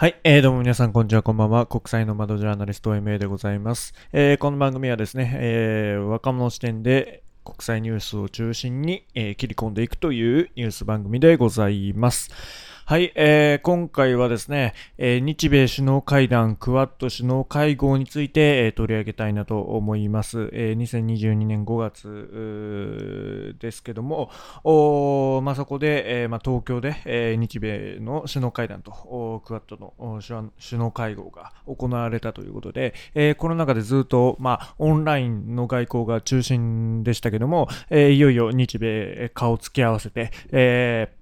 はい、えー、どうも皆さん、こんにちは、こんばんは。国際の窓ジャーナリスト MA でございます。えー、この番組はですね、えー、若者視点で国際ニュースを中心に、えー、切り込んでいくというニュース番組でございます。はい、えー、今回はですね、えー、日米首脳会談、クワッド首脳会合について、えー、取り上げたいなと思います。えー、2022年5月ですけども、おまあ、そこで、えーまあ、東京で、えー、日米の首脳会談とクワッドの首脳会合が行われたということで、えー、この中でずっと、まあ、オンラインの外交が中心でしたけども、えー、いよいよ日米顔つき合わせて、えー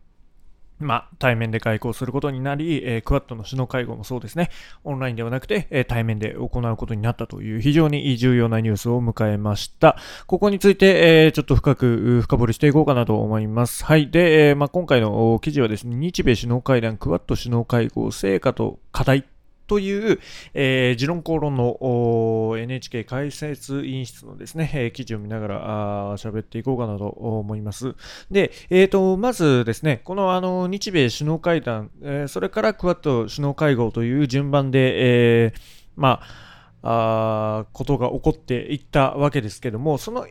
まあ、対面で外交することになり、えー、クワッドの首脳会合もそうですね、オンラインではなくて、えー、対面で行うことになったという非常に重要なニュースを迎えました。ここについて、えー、ちょっと深く深掘りしていこうかなと思います。はい。で、えまあ、今回の記事はですね、日米首脳会談、クワッド首脳会合、成果と課題という、えー、持論公論の NHK 解説委員室のですね、えー、記事を見ながら喋っていこうかなと思います。で、えーと、まずですね、このあの日米首脳会談、えー、それからクワッド首脳会合という順番で、えー、まあ、あことが起こっていったわけですけども、その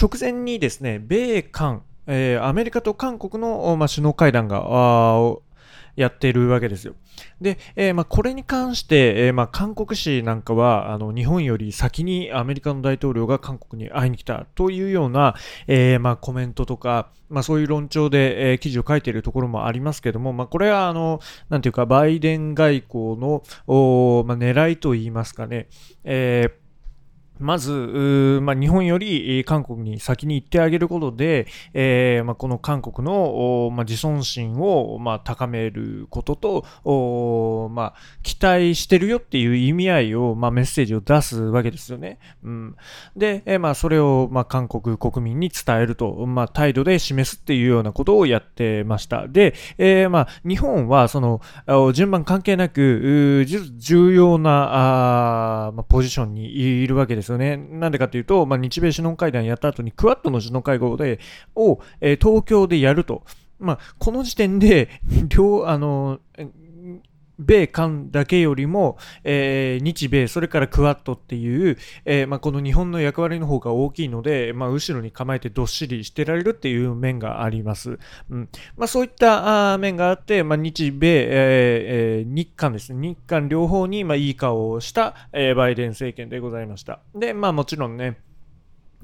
直前にですね、米韓、えー、アメリカと韓国の、まあ、首脳会談がやっているわけですよ。で、えー、まあ、これに関して、えー、まあ、韓国紙なんかは、あの、日本より先にアメリカの大統領が韓国に会いに来たというような、えー、まあ、コメントとか、まあ、そういう論調で、えー、記事を書いているところもありますけども、まあ、これは、あの、なんていうか、バイデン外交の、おまあ、狙いといいますかね、えーまず、まあ、日本より韓国に先に行ってあげることで、えーまあ、この韓国の、まあ、自尊心を、まあ、高めることと、まあ、期待してるよっていう意味合いを、まあ、メッセージを出すわけですよね。うん、で、えーまあ、それを、まあ、韓国国民に伝えると、まあ、態度で示すっていうようなことをやってました。で、えーまあ、日本はその順番関係なく重要なあ、まあ、ポジションにいるわけです。ですよね。なんでかというと、まあ、日米首脳会談やった後にクワッドの首脳会合で、を、えー、東京でやると。まあ、この時点で、両、あの、米韓だけよりも、えー、日米、それからクワッドっていう、えー、まあ、この日本の役割の方が大きいので、まあ、後ろに構えてどっしりしてられるっていう面があります。うんまあ、そういったあ面があって、まあ、日米、えー、日韓ですね、日韓両方に、まあ、いい顔をした、えー、バイデン政権でございました。で、まあ、もちろんね、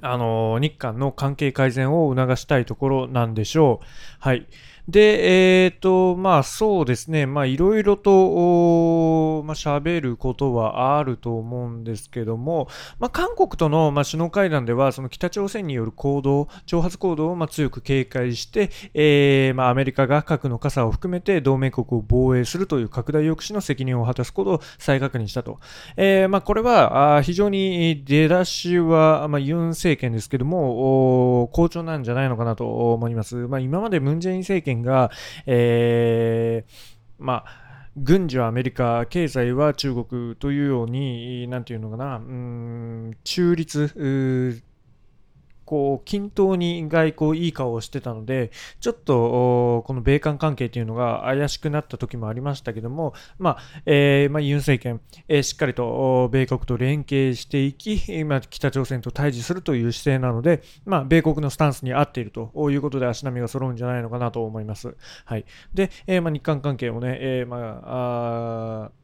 あの日韓の関係改善を促したいところなんでしょう。はい。で、えっ、ー、と、まあそうですね、まあいろいろと、まあ喋ることはあると思うんですけども、まあ韓国との、まあ、首脳会談では、その北朝鮮による行動、挑発行動を、まあ、強く警戒して、えー、まあアメリカが核の傘を含めて同盟国を防衛するという拡大抑止の責任を果たすことを再確認したと。えー、まあこれは、あ非常に出だしは、まあユン政権ですけども、好調なんじゃないのかなと思います。まあ今までムンジェイン政権権が、えー、まあ、軍事はアメリカ、経済は中国というように、なんていうのかな、うん、中立、こう均等に外交いい顔をしてたので、ちょっとこの米韓関係というのが怪しくなった時もありましたけども、まあえーまあ、ユン政権、えー、しっかりと米国と連携していき、今北朝鮮と対峙するという姿勢なので、まあ、米国のスタンスに合っているということで足並みが揃うんじゃないのかなと思います。はい、で、えーまあ、日韓関係もね、えーまあ、あ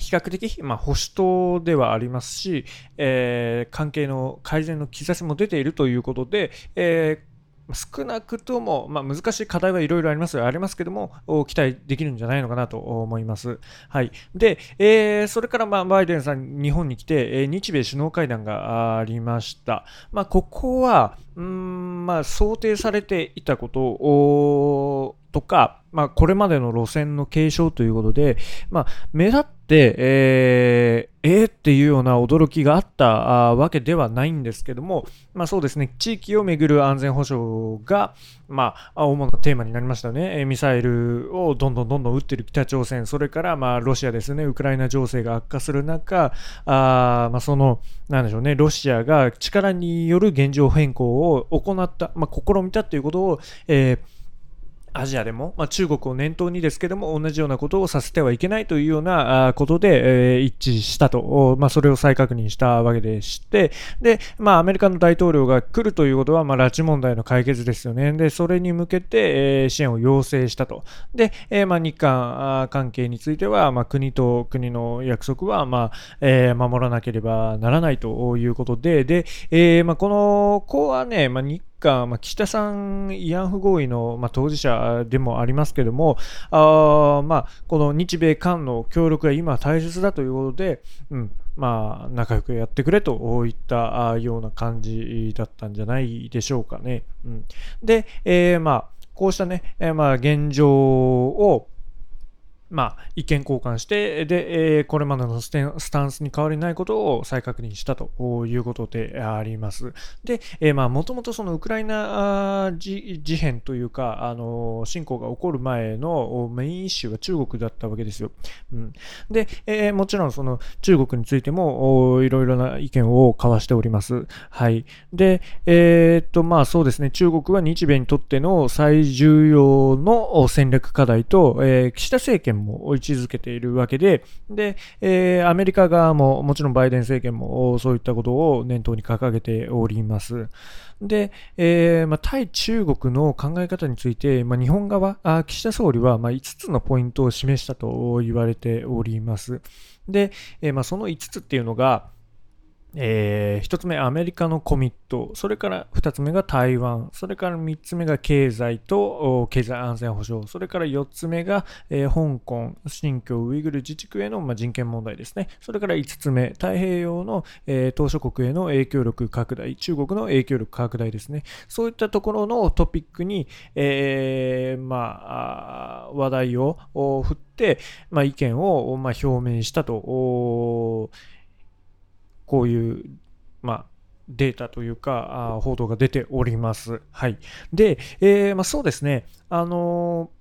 比較的、まあ、保守党ではありますし、えー、関係の改善の兆しも出ているということで、えー少なくとも、まあ、難しい課題はいろいろありますありますけども、期待できるんじゃないのかなと思います。はい。で、えー、それから、まあ、バイデンさん、日本に来て、えー、日米首脳会談がありました。まあ、ここは、うん、まあ、想定されていたこととか、まあ、これまでの路線の継承ということで、まあ、目立って、えー、えー、っていうような驚きがあったわけではないんですけども、まあそうですね、地域をめぐる安全保障が、まあ、主なテーマになりましたね。ミサイルをどんどんどんどん撃ってる北朝鮮、それから、まあ、ロシアですね、ウクライナ情勢が悪化する中、あまあ、その、なんでしょうね、ロシアが力による現状変更を行った、まあ、試みたということを、えーアジアでも、まあ、中国を念頭にですけども、同じようなことをさせてはいけないというようなことで、えー、一致したと、まあ、それを再確認したわけでして、で、まあ、アメリカの大統領が来るということは、まあ、拉致問題の解決ですよね。で、それに向けて、えー、支援を要請したと。で、えー、まあ、日韓関係については、まあ、国と国の約束は、まあ、えー、守らなければならないということで、で、えー、まあ、この子はね、まあ、日か、まあ、岸田さん慰安婦合意の、まあ、当事者でもありますけども、あまあ、この日米韓の協力が今大切だということで、うんまあ、仲良くやってくれといったような感じだったんじゃないでしょうかね。うん、で、えー、まあ、こうしたね、えー、まあ、現状を、まあ、意見交換して、で、えー、これまでのスタンスに変わりないことを再確認したということであります。で、えー、まあ、もともとそのウクライナ事変というか、あの、侵攻が起こる前のメインイッシュが中国だったわけですよ。うん、で、えー、もちろんその中国についてもいろいろな意見を交わしております。はい。で、えー、と、まあそうですね、中国は日米にとっての最重要の戦略課題と、えー、岸田政権も位置づけているわけで、で、えー、アメリカ側も、もちろんバイデン政権もそういったことを念頭に掲げております。で、えーまあ、対中国の考え方について、まあ、日本側、あ岸田総理は、まあ、5つのポイントを示したと言われております。で、えーまあ、その5つっていうのが、えー、1つ目、アメリカのコミット、それから2つ目が台湾、それから3つ目が経済と経済安全保障、それから4つ目が、えー、香港、新疆ウイグル自治区への、まあ、人権問題ですね。それから5つ目、太平洋の、えー、島諸国への影響力拡大、中国の影響力拡大ですね。そういったところのトピックに、えー、まあ、話題を振って、まあ、意見を、まあ、表明したと。こういう、まあ、データというか、あ報道が出ております。はい。で、えー、まあ、そうですね、あのー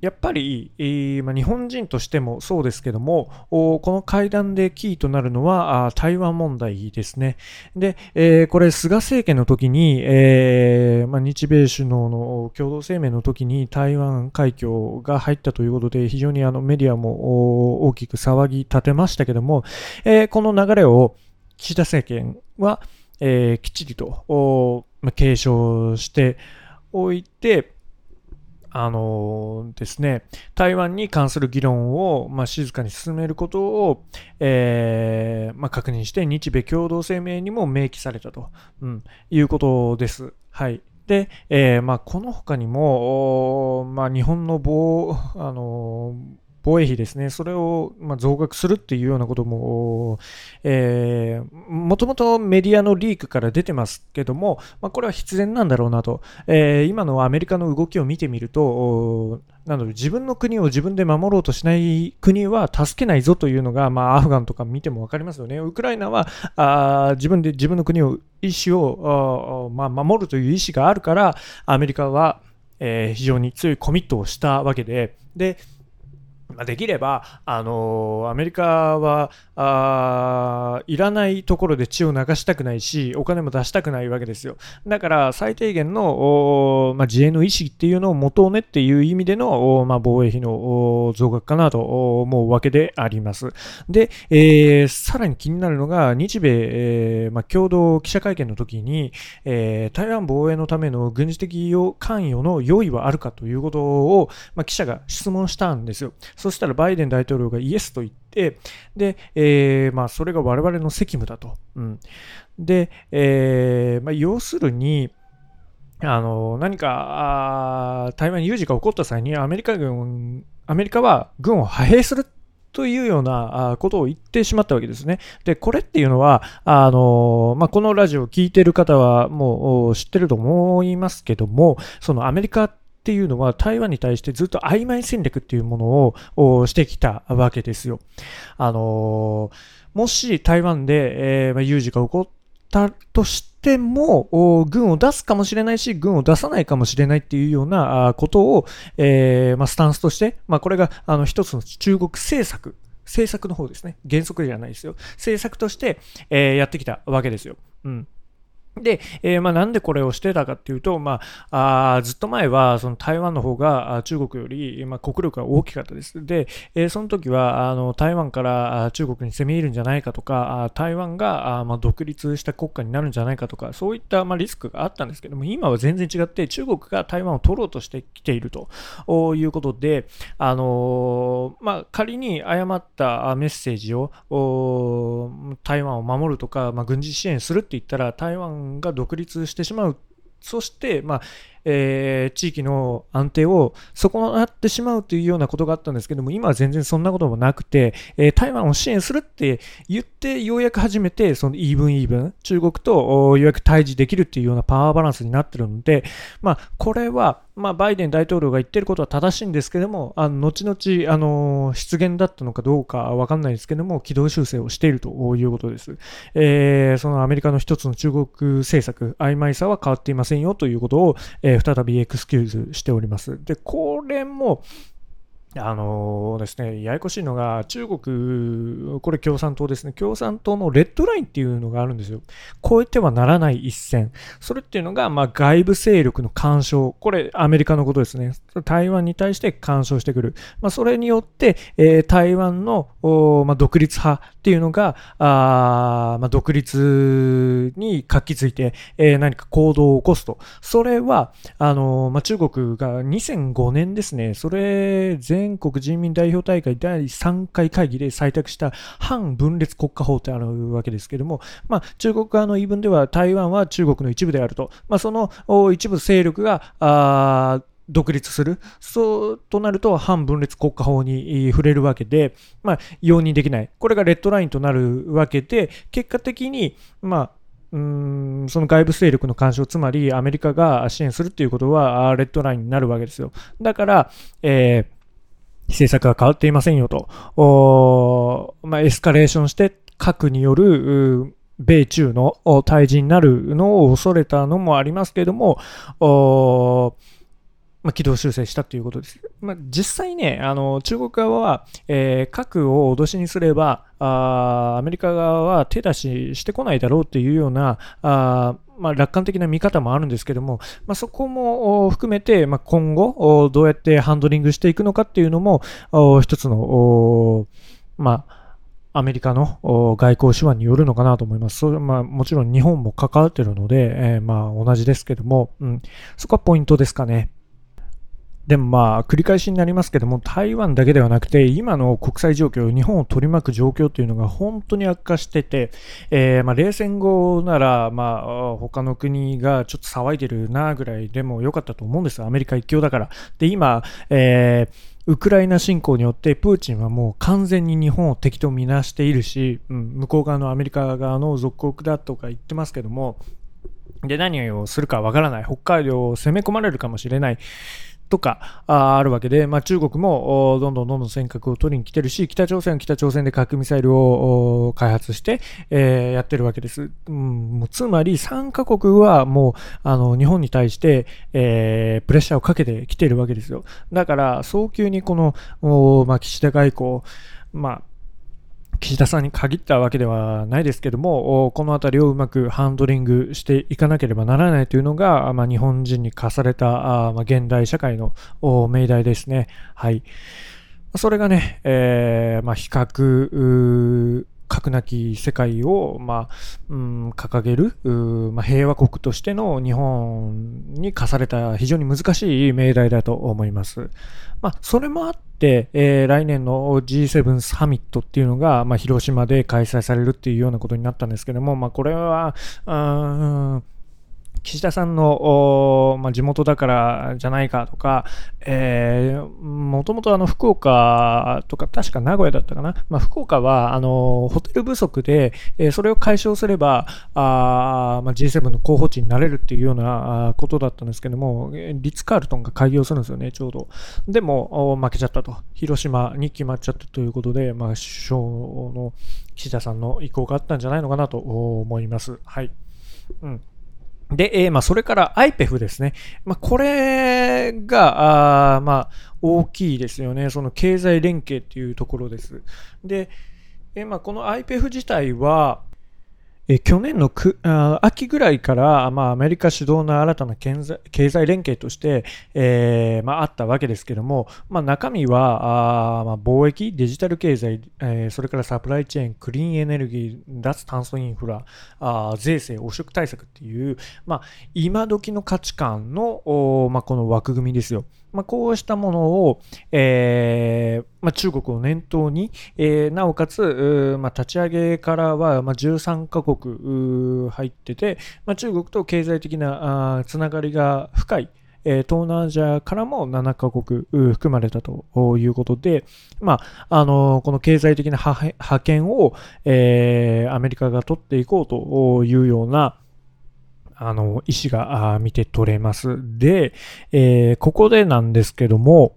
やっぱり、えーま、日本人としてもそうですけども、この会談でキーとなるのは台湾問題ですね。で、えー、これ、菅政権の時に、えーま、日米首脳の共同声明の時に台湾海峡が入ったということで、非常にあのメディアも大きく騒ぎ立てましたけども、え、この流れを岸田政権は、え、きっちりと、ま、継承しておいて、あのー、ですね、台湾に関する議論を、まあ、静かに進めることを、えーまあ、確認して、日米共同声明にも明記されたと、うん、いうことです。はい。で、えーまあ、この他にも、まあ、日本の防、あのー防衛費ですね、それをま増額するっていうようなことも、えー、もともとメディアのリークから出てますけども、まあ、これは必然なんだろうなと、えー、今のアメリカの動きを見てみると、なので自分の国を自分で守ろうとしない国は助けないぞというのが、まあ、アフガンとか見ても分かりますよね。ウクライナはあ自分で自分の国を意思をまあ、守るという意思があるからアメリカは、えー、非常に強いコミットをしたわけで。でまできれば、あの、アメリカはあいらないところで血を流したくないし、お金も出したくないわけですよ。だから、最低限の、まあ、自衛の意思っていうのを持とうねっていう意味での、まあ、防衛費の増額かなと思うわけであります。で、えー、さらに気になるのが、日米、えーまあ、共同記者会見の時に、えー、台湾防衛のための軍事的関与の用意はあるかということを、ま、記者が質問したんですよ。そしたらバイデン大統領がイエスと言って、で、えー、まあ、それが我々の責務だと。うん、で、えー、まあ、要するに、あの何か台湾に有事が起こった際にアメリカ軍、アメリカは軍を派兵するというようなことを言ってしまったわけですね。で、これっていうのは、あのまあ、このラジオを聴いてる方はもう知ってると思いますけども、そのアメリカっていうのは台湾に対してずっと曖昧戦略っていうものをしてきたわけですよ。あのもし台湾で、えー、有事が起こったとしても、軍を出すかもしれないし、軍を出さないかもしれないっていうようなことを、えー、まあ、スタンスとして、まあ、これがあの一つの中国政策政策の方ですね。原則じゃないですよ。政策として、えー、やってきたわけですよ。うん。で、えー、まあ、なんでこれをしてたかっていうと、まあ、あずっと前はその台湾の方が中国より、まあ、国力が大きかったです。で、えー、その時はあの台湾から中国に攻め入るんじゃないかとか、台湾があ、まあ、独立した国家になるんじゃないかとか、そういった、まあ、リスクがあったんですけども、今は全然違って中国が台湾を取ろうとしてきているということで、あのー、まあ、仮に誤ったメッセージを台湾を守るとか、まあ、軍事支援するって言ったら台湾が独立してしまう。そして、まあ、えー、地域の安定を損なってしまうというようなことがあったんですけども、今は全然そんなこともなくて、えー、台湾を支援するって言って、ようやく初めて、そのイーブンイーブン、中国とようやく対峙できるっていうようなパワーバランスになってるので、まあ、これは、まあ、バイデン大統領が言ってることは正しいんですけども、あの後々、あの失言だったのかどうかわかんないですけども、軌道修正をしているということです。えー、そのアメリカの一つの中国政策、曖昧さは変わっていませんよということを、えー、再びエクスキューズしております。で、これも、あの、ですね、ややこしいのが、中国、これ共産党ですね、共産党のレッドラインっていうのがあるんですよ。超えてはならない一線。それっていうのが、まあ、外部勢力の干渉。これ、アメリカのことですね。台湾に対して干渉してくる。まあ、それによって、えー、台湾の、まあ、独立派っていうのが、あまあ、独立に活気づいて、えー、何か行動を起こすと。それは、あのまあ、中国が2005年ですね、それ全全国人民代表大会第3回会議で採択した反分裂国家法ってあるわけですけども、まあ、中国側の言い分では台湾は中国の一部であると、まあ、その一部勢力があ独立する。そうとなると反分裂国家法に触れるわけで、まあ、容認できない。これがレッドラインとなるわけで、結果的に、まあ、うんその外部勢力の干渉、つまりアメリカが支援するということはレッドラインになるわけですよ。だから、えー政策が変わっていませんよと、まあ、エスカレーションして核による米中の対峙になるのを恐れたのもありますけれども、まあ、軌道修正したということです。まあ、実際ね、あの中国側は、えー、核を脅しにすればあ、アメリカ側は手出ししてこないだろうというような、あまあ、楽観的な見方もあるんですけども、まあ、そこも含めて、まあ、今後どうやってハンドリングしていくのかっていうのも一つの、まあ、アメリカの外交手腕によるのかなと思います。それはまあ、もちろん日本も関わってるので、えー、まあ同じですけども、うん、そこはポイントですかね。でもまあ、繰り返しになりますけども、台湾だけではなくて、今の国際状況、日本を取り巻く状況というのが本当に悪化してて、えー、まあ、冷戦後なら、まあ、他の国がちょっと騒いでるなぐらいでも良かったと思うんです。アメリカ一強だから。で、今、えーウクライナ侵攻によってプーチンはもう完全に日本を敵とみなしているし、うん、向こう側のアメリカ側の属国だとか言ってますけども、で、何をするかわからない。北海道を攻め込まれるかもしれない。とかあるわけで、まあ、中国もどんどんどんどん尖閣を取りに来てるし、北朝鮮は北朝鮮で核ミサイルを開発して、えー、やってるわけです。うん、もうつまり3カ国はもうあの日本に対して、えー、プレッシャーをかけてきてるわけですよ。だから早急にこの、まあ、岸田外交、まあ岸田さんに限ったわけではないですけども、この辺りをうまくハンドリングしていかなければならないというのが、まあ、日本人に課された、まあ、現代社会の命題ですね。はい。それがね、えー、まあ、比較、核なき世界を、まあうん、掲げる、まあ、平和国としての日本に課された非常に難しい命題だと思います。まあ、それもあって、えー、来年の G7 サミットっていうのが、まあ、広島で開催されるっていうようなことになったんですけども、まあ、これは、うん岸田さんの、まあ、地元だからじゃないかとか、えー、もともとあの福岡とか、確か名古屋だったかな、まあ、福岡はあのホテル不足で、えー、それを解消すれば、あまあ、G7 の候補地になれるっていうようなことだったんですけども、リッツ・カールトンが開業するんですよね、ちょうど。でも、負けちゃったと。広島に決まっちゃったということで、まあ、首相の岸田さんの意向があったんじゃないのかなと思います。はい。うんで、えー、まあ、それから IPEF ですね。まあ、これが、あまあ、大きいですよね。その経済連携っていうところです。で、えー、まあ、この IPEF 自体は、え去年のあ秋ぐらいから、まあ、アメリカ主導の新たな経済連携として、えー、まあ、あったわけですけども、まあ、中身はあ、まあ、貿易、デジタル経済、えー、それからサプライチェーン、クリーンエネルギー、脱炭素インフラ、あ税制、汚職対策っていう、まあ、今時の価値観の、まあ、この枠組みですよ。まあ、こうしたものを、えーまあ、中国を念頭に、えー、なおかつ、まあ、立ち上げからは、まあ、13カ国入ってて、まあ、中国と経済的なあつながりが深い、東南アジアからも7カ国含まれたということで、まあ、あのこの経済的な覇権を、えー、アメリカが取っていこうというような、あの、意思が見て取れます。で、えー、ここでなんですけども、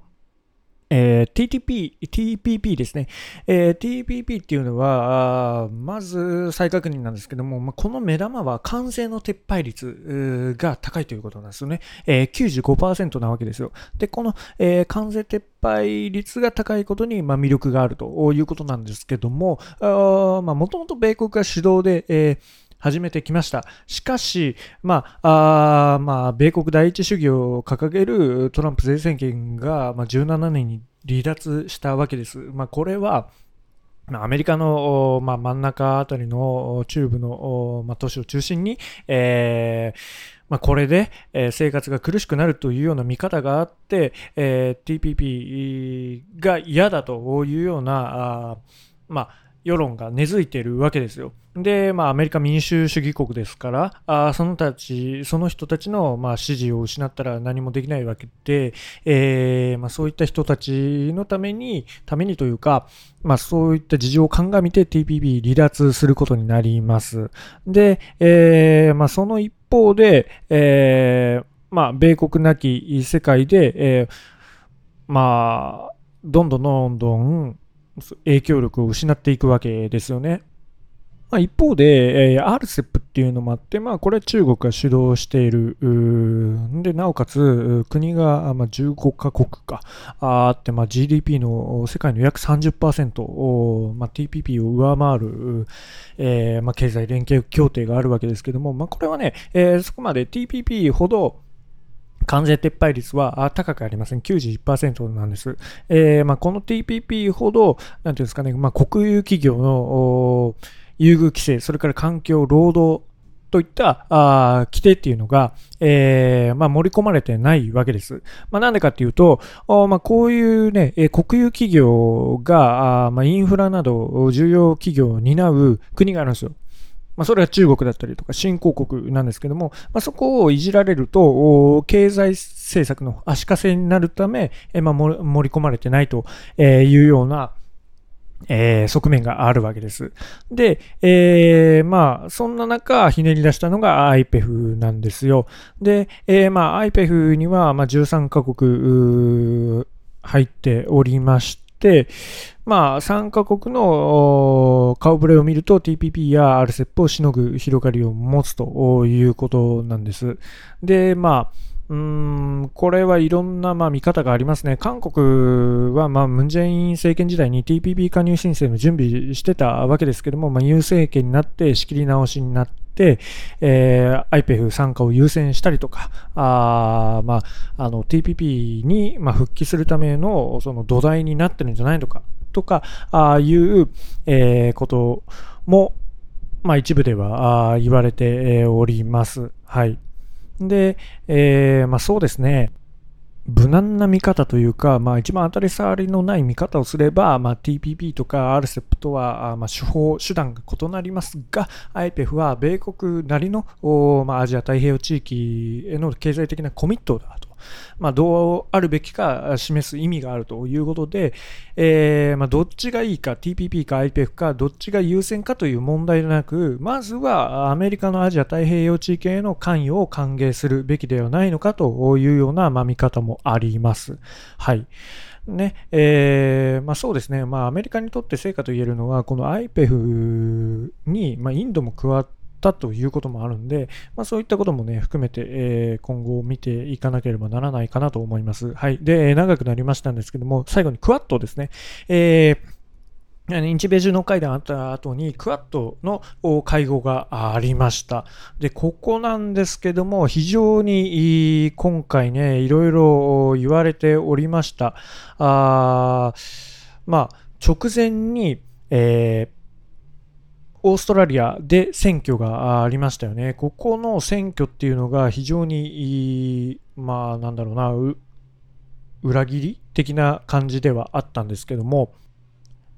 えー、TTP、TPP ですね。えー、TPP っていうのは、まず再確認なんですけども、まあ、この目玉は関税の撤廃率が高いということなんですよね。えー、95%なわけですよ。で、この、えー、関税撤廃率が高いことに、まあ、魅力があるということなんですけども、もともと米国が主導で、えー始めてきました。しかし、まあ、あまあ、米国第一主義を掲げるトランプ前政権が、まあ、17年に離脱したわけです。まあ、これは、アメリカの、まあ、真ん中あたりの中部の、まあ、都市を中心に、えーまあ、これで、生活が苦しくなるというような見方があって、えー、TPP が嫌だというような、あまあ、世論が根付いているわけですよ。で、まあ、アメリカ民主主義国ですから、あそのたち、その人たちの、まあ、支持を失ったら何もできないわけで、えー、まあ、そういった人たちのために、ためにというか、まあ、そういった事情を鑑みて TPP 離脱することになります。で、えー、まあ、その一方で、えー、まあ、米国なき世界で、えー、まあ、どんどんどんどん、影響力を失っていくわけですよね。まあ、一方で、えー、RCEP っていうのもあって、まあ、これは中国が主導している。で、なおかつ、国が、まあ、15カ国かあって、まあ、GDP の世界の約30%を、まあ、TPP を上回る、えーまあ、経済連携協定があるわけですけども、まあ、これはね、えー、そこまで TPP ほど、関税撤廃率は高くありません。91%なんです。えー、まあ、この TPP ほど、なんていうんですかね、まあ、国有企業の優遇規制、それから環境、労働といったあ規定っていうのが、えーまあ、盛り込まれてないわけです。まあ、なんでかっていうと、まあ、こういうね、え国有企業があ、まあ、インフラなど重要企業を担う国があるんですよ。まあ、それは中国だったりとか新興国なんですけども、まあ、そこをいじられると、経済政策の足かせになるため、えまあ、盛り込まれてないというような、えー、側面があるわけです。で、えー、まあ、そんな中、ひねり出したのが IPEF なんですよ。で、えー、まあ、IPEF には、まあ、13カ国入っておりまして、まあ、3カ国の顔ぶれを見ると TPP や RCEP をしのぐ広がりを持つということなんです。で、まあ、うん、これはいろんなまあ見方がありますね。韓国はまあムン・ジェイン政権時代に TPP 加入申請の準備してたわけですけども、まあ、ユン政権になって仕切り直しになって、えー、IPEF 参加を優先したりとか、あまあ、あの TPP にまあ復帰するためのその土台になってるんじゃないのかとか、ああいう、えー、ことも、まあ一部ではあ言われております。はい。で、えー、まあそうですね。無難な見方というか、まあ、一番当たり障りのない見方をすれば、まあ、TPP とか RCEP とは、まあ、手法、手段が異なりますが、IPEF は米国なりの、まあ、アジア太平洋地域への経済的なコミットだと。まあ、どうあるべきか示す意味があるということで、えー、まあ、どっちがいいか、TPP か IPEF か、どっちが優先かという問題でなく、まずはアメリカのアジア太平洋地域への関与を歓迎するべきではないのかというような、まあ、見方もあります。はい。ね、えー、まあそうですね、まあアメリカにとって成果と言えるのは、この IPEF に、まあ、インドも加わって、ったということもあるんで、まあ、そういったこともね、含めて、えー、今後見ていかなければならないかなと思います。はい。で、長くなりましたんですけども、最後にクワッドですね。えー日米首脳会談あった後に、クアッドの会合がありました。で、ここなんですけども、非常に今回ね、いろいろ言われておりました。あまあ、直前に、えーオーストラリアで選挙がありましたよね。ここの選挙っていうのが非常に、まあなんだろうな、裏切り的な感じではあったんですけども、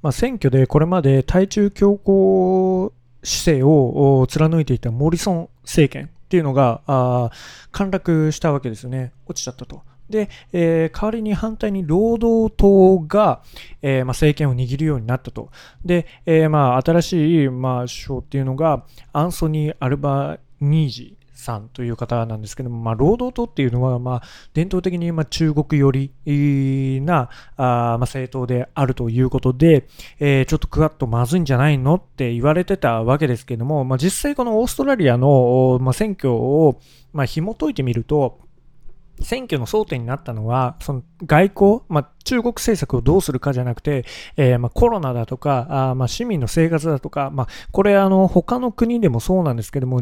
まあ、選挙でこれまで対中強硬姿勢を貫いていたモリソン政権っていうのが陥落したわけですよね。落ちちゃったと。で、えー、代わりに反対に労働党が、えーまあ、政権を握るようになったと。で、えーまあ、新しい、まあ、首相っていうのがアンソニー・アルバニージさんという方なんですけども、まあ、労働党っていうのは、まあ、伝統的にまあ中国寄りなあ、まあ、政党であるということで、えー、ちょっとクワッとまずいんじゃないのって言われてたわけですけども、まあ、実際このオーストラリアの、まあ、選挙を、まあ、紐解いてみると、選挙の争点になったのは、その外交、まあ、中国政策をどうするかじゃなくて、えー、まあ、コロナだとか、あまあ、市民の生活だとか、まあ、これあの他の国でもそうなんですけども、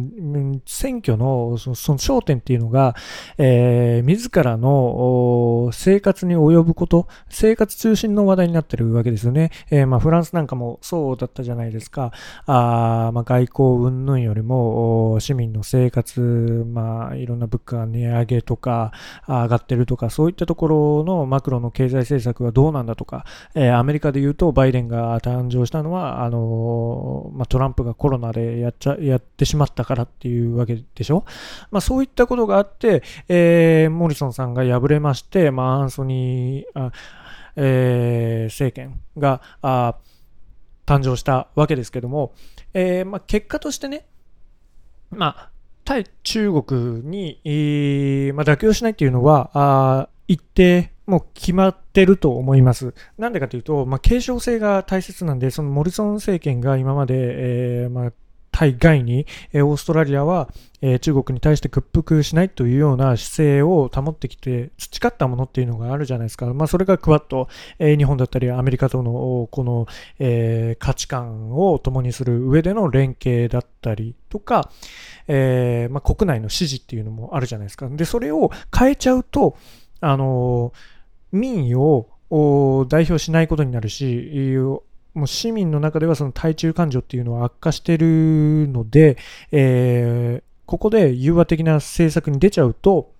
選挙のその焦点っていうのが、えー、自らの生活に及ぶこと、生活中心の話題になってるわけですよね。えー、まあ、フランスなんかもそうだったじゃないですか。あまあ、外交云々よりも市民の生活、まあ、いろんな物価が値上げとか上がってるとか、そういったところのマクロの経済政策はどうなんだとか、えー、アメリカで言うとバイデンが誕生したのは、あのー、まあ、トランプがコロナでやっちゃやってしまったからっていうわけでしょ？まあ、そういったことがあって、えー、モリソンさんが敗れまして、まあ、アンソニー、あえー、政権があ誕生したわけですけども、えーまあ、結果としてね、まあ、対中国に、えーまあ、妥協しないっていうのは、あ一定もう決まってると思います。なんでかというと、まあ、継承性が大切なんで、そのモリソン政権が今まで、えー、まあ、対外に、え、オーストラリアは、え、中国に対して屈服しないというような姿勢を保ってきて培ったものっていうのがあるじゃないですか。まあ、それがクワッド、え、日本だったりアメリカとのこの、え価値観を共にする上での連携だったりとか、えまあ、国内の支持っていうのもあるじゃないですか。で、それを変えちゃうと、あの民意を代表しないことになるし、もう市民の中ではその対中感情っていうのは悪化してるので、えー、ここで融和的な政策に出ちゃうと、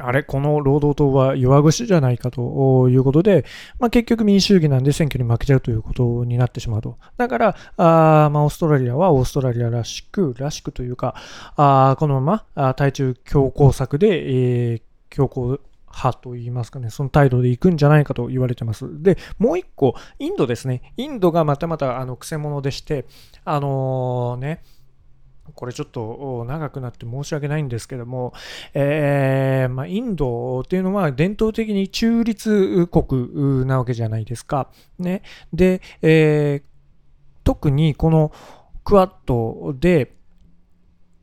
あれ、この労働党は弱腰じゃないかということで、まあ、結局民主主義なんで選挙に負けちゃうということになってしまうと。だから、あまあ、オーストラリアはオーストラリアらしく、らしくというか、あこのまま対中強硬策で、えー、強硬派といいますかね、その態度でいくんじゃないかと言われてます。で、もう一個、インドですね。インドがまたまた、あの、くせ者でして、あのー、ね、これちょっと長くなって申し訳ないんですけども、えーまあ、インドっていうのは伝統的に中立国なわけじゃないですか。ね、で、えー、特にこのクアッドで、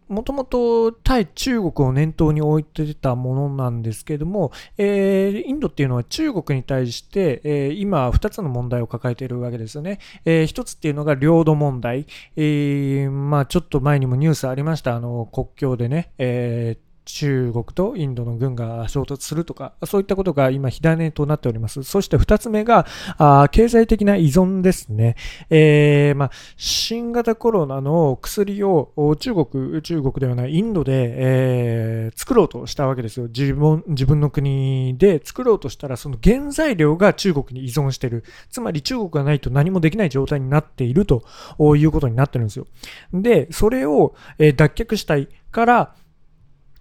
もともと対中国を念頭に置いてたものなんですけども、えー、インドっていうのは中国に対して、えー、今2つの問題を抱えているわけですよね。えー、1つっていうのが領土問題。えー、まあちょっと前にもニュースありました。あの国境でね、えー、中国とインドの軍が衝突するとか、そういったことが今、火種となっております。そして二つ目が、あ経済的な依存ですね。えー、まあ、新型コロナの薬を中国、中国ではないインドで、えー、作ろうとしたわけですよ。自分自分の国で作ろうとしたら、その原材料が中国に依存している。つまり中国がないと何もできない状態になっているということになってるんですよ。で、それを、え脱却したいから、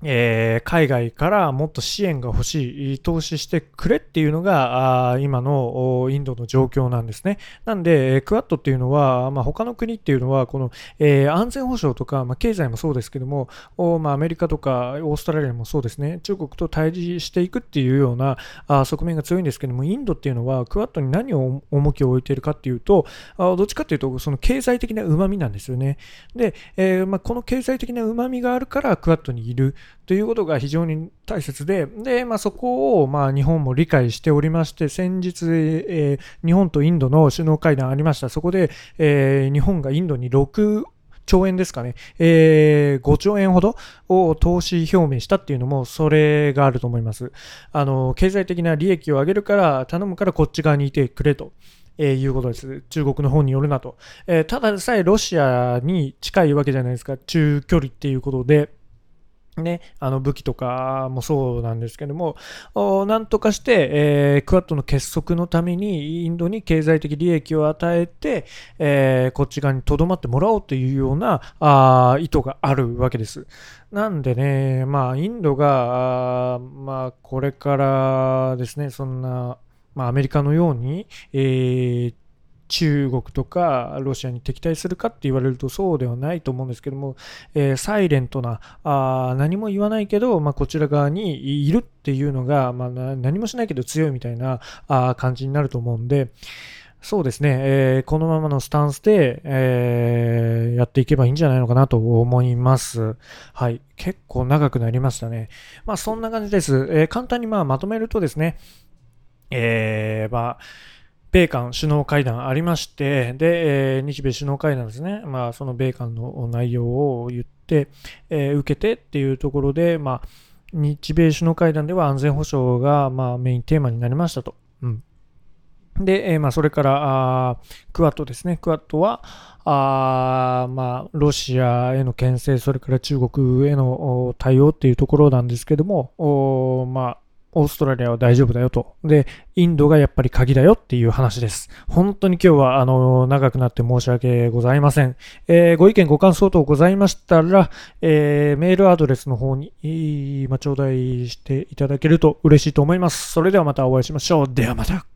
えー、海外からもっと支援が欲しい、投資してくれっていうのが、あ今のインドの状況なんですね。なんで、クワッドっていうのは、まあ、他の国っていうのは、この、えー、安全保障とか、まあ、経済もそうですけども、おまあ、アメリカとかオーストラリアもそうですね、中国と対峙していくっていうようなあ側面が強いんですけども、インドっていうのは、クワッドに何を重きを置いているかっていうと、あどっちかっていうと、その経済的な旨味なんですよね。で、えーまあ、この経済的な旨味があるから、クワッドにいる。ということが非常に大切で、で、まあ、そこを、まあ、日本も理解しておりまして、先日、えー、日本とインドの首脳会談ありました。そこで、えー、日本がインドに6兆円ですかね、えー、5兆円ほどを投資表明したっていうのも、それがあると思います。あの、経済的な利益を上げるから、頼むからこっち側にいてくれと。えー、いうことです。中国の方によるなと。えー、たださえロシアに近いわけじゃないですか。中距離っていうことで。ね、あの武器とかもそうなんですけども、なんとかして、えー、クワッドの結束のためにインドに経済的利益を与えて、えー、こっち側にとどまってもらおうというようなあ意図があるわけです。なんでね、まあ、インドが、まあ、これからですね、そんな、まあ、アメリカのように、えー、中国とかロシアに敵対するかって言われるとそうではないと思うんですけども、えー、サイレントなあ何も言わないけど、まあ、こちら側にいるっていうのが、まあ、何もしないけど強いみたいなあ感じになると思うんで、そうですね、えー、このままのスタンスで、えー、やっていけばいいんじゃないのかなと思います。はい。結構長くなりましたね。まあそんな感じです。えー、簡単にまあまとめるとですね、えー、まあ、米韓首脳会談ありまして、で、えー、日米首脳会談ですね、まあ、その米韓の内容を言って、えー、受けてっていうところで、まあ、日米首脳会談では安全保障が、まあ、メインテーマになりましたと。うん、で、えー、まあ、それから、あクワッドですね。クワッドは、あまあ、ロシアへの牽制、それから中国への対応っていうところなんですけども、おまあ、オーストラリアは大丈夫だよと。で、インドがやっぱり鍵だよっていう話です。本当に今日は、あの、長くなって申し訳ございません。えー、ご意見、ご感想等ございましたら、えー、メールアドレスの方に、ま、頂戴していただけると嬉しいと思います。それではまたお会いしましょう。ではまた。